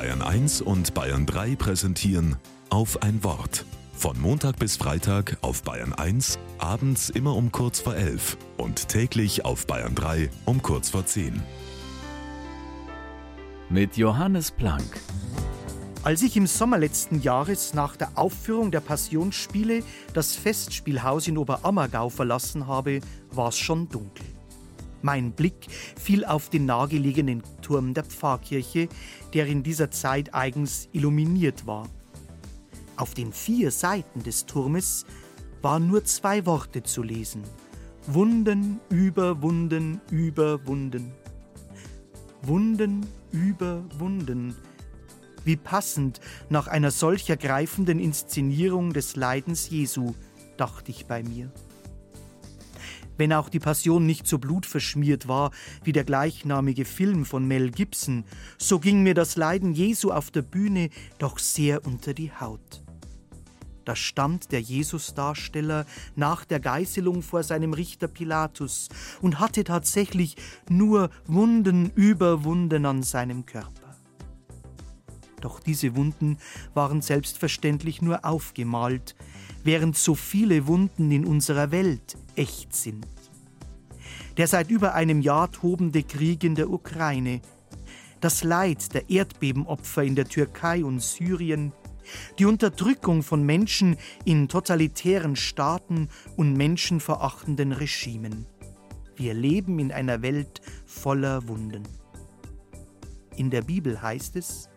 Bayern 1 und Bayern 3 präsentieren auf ein Wort. Von Montag bis Freitag auf Bayern 1, abends immer um kurz vor 11 und täglich auf Bayern 3 um kurz vor 10. Mit Johannes Planck. Als ich im Sommer letzten Jahres nach der Aufführung der Passionsspiele das Festspielhaus in Oberammergau verlassen habe, war es schon dunkel. Mein Blick fiel auf den nahegelegenen Turm der Pfarrkirche, der in dieser Zeit eigens illuminiert war. Auf den vier Seiten des Turmes waren nur zwei Worte zu lesen. Wunden über Wunden über Wunden. Wunden über Wunden wie passend nach einer solch ergreifenden Inszenierung des Leidens Jesu, dachte ich bei mir. Wenn auch die Passion nicht so blutverschmiert war wie der gleichnamige Film von Mel Gibson, so ging mir das Leiden Jesu auf der Bühne doch sehr unter die Haut. Da stand der Jesusdarsteller nach der Geißelung vor seinem Richter Pilatus und hatte tatsächlich nur Wunden über Wunden an seinem Körper. Doch diese Wunden waren selbstverständlich nur aufgemalt, während so viele Wunden in unserer Welt echt sind. Der seit über einem Jahr tobende Krieg in der Ukraine, das Leid der Erdbebenopfer in der Türkei und Syrien, die Unterdrückung von Menschen in totalitären Staaten und menschenverachtenden Regimen. Wir leben in einer Welt voller Wunden. In der Bibel heißt es,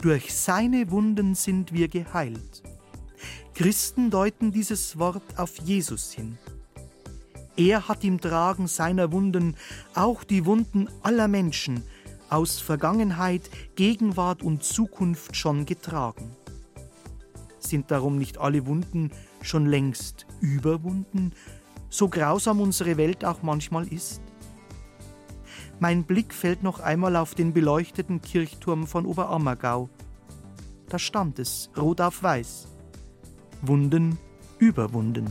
durch seine Wunden sind wir geheilt. Christen deuten dieses Wort auf Jesus hin. Er hat im Tragen seiner Wunden auch die Wunden aller Menschen aus Vergangenheit, Gegenwart und Zukunft schon getragen. Sind darum nicht alle Wunden schon längst überwunden, so grausam unsere Welt auch manchmal ist? Mein Blick fällt noch einmal auf den beleuchteten Kirchturm von Oberammergau. Da stand es, rot auf weiß. Wunden überwunden.